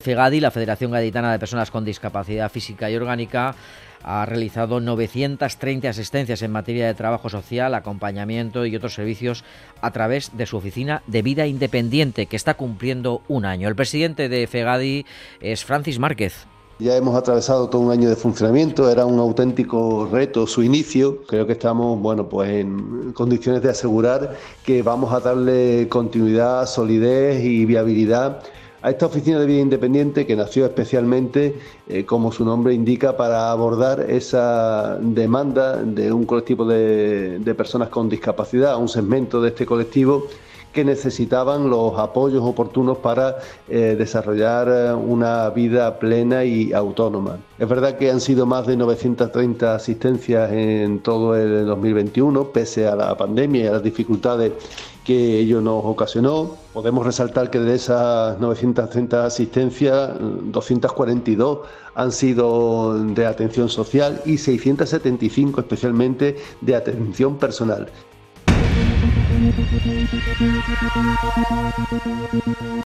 FEGADI, la Federación Gaditana de Personas con Discapacidad Física y Orgánica, ha realizado 930 asistencias en materia de trabajo social, acompañamiento y otros servicios a través de su oficina de vida independiente, que está cumpliendo un año. El presidente de FEGADI es Francis Márquez. Ya hemos atravesado todo un año de funcionamiento, era un auténtico reto su inicio. Creo que estamos, bueno, pues en condiciones de asegurar que vamos a darle continuidad, solidez y viabilidad a esta oficina de vida independiente que nació especialmente, eh, como su nombre indica, para abordar esa demanda de un colectivo de, personas con discapacidad, un segmento de este colectivo que necesitaban los apoyos oportunos para eh, desarrollar eh, una vida plena y autónoma. Es verdad que han sido más de 930 asistencias en todo el 2021, pese a la pandemia y a las dificultades que ello nos ocasionó. Podemos resaltar que de esas 930 asistencias, 242 han sido de atención social y 675 especialmente de atención personal.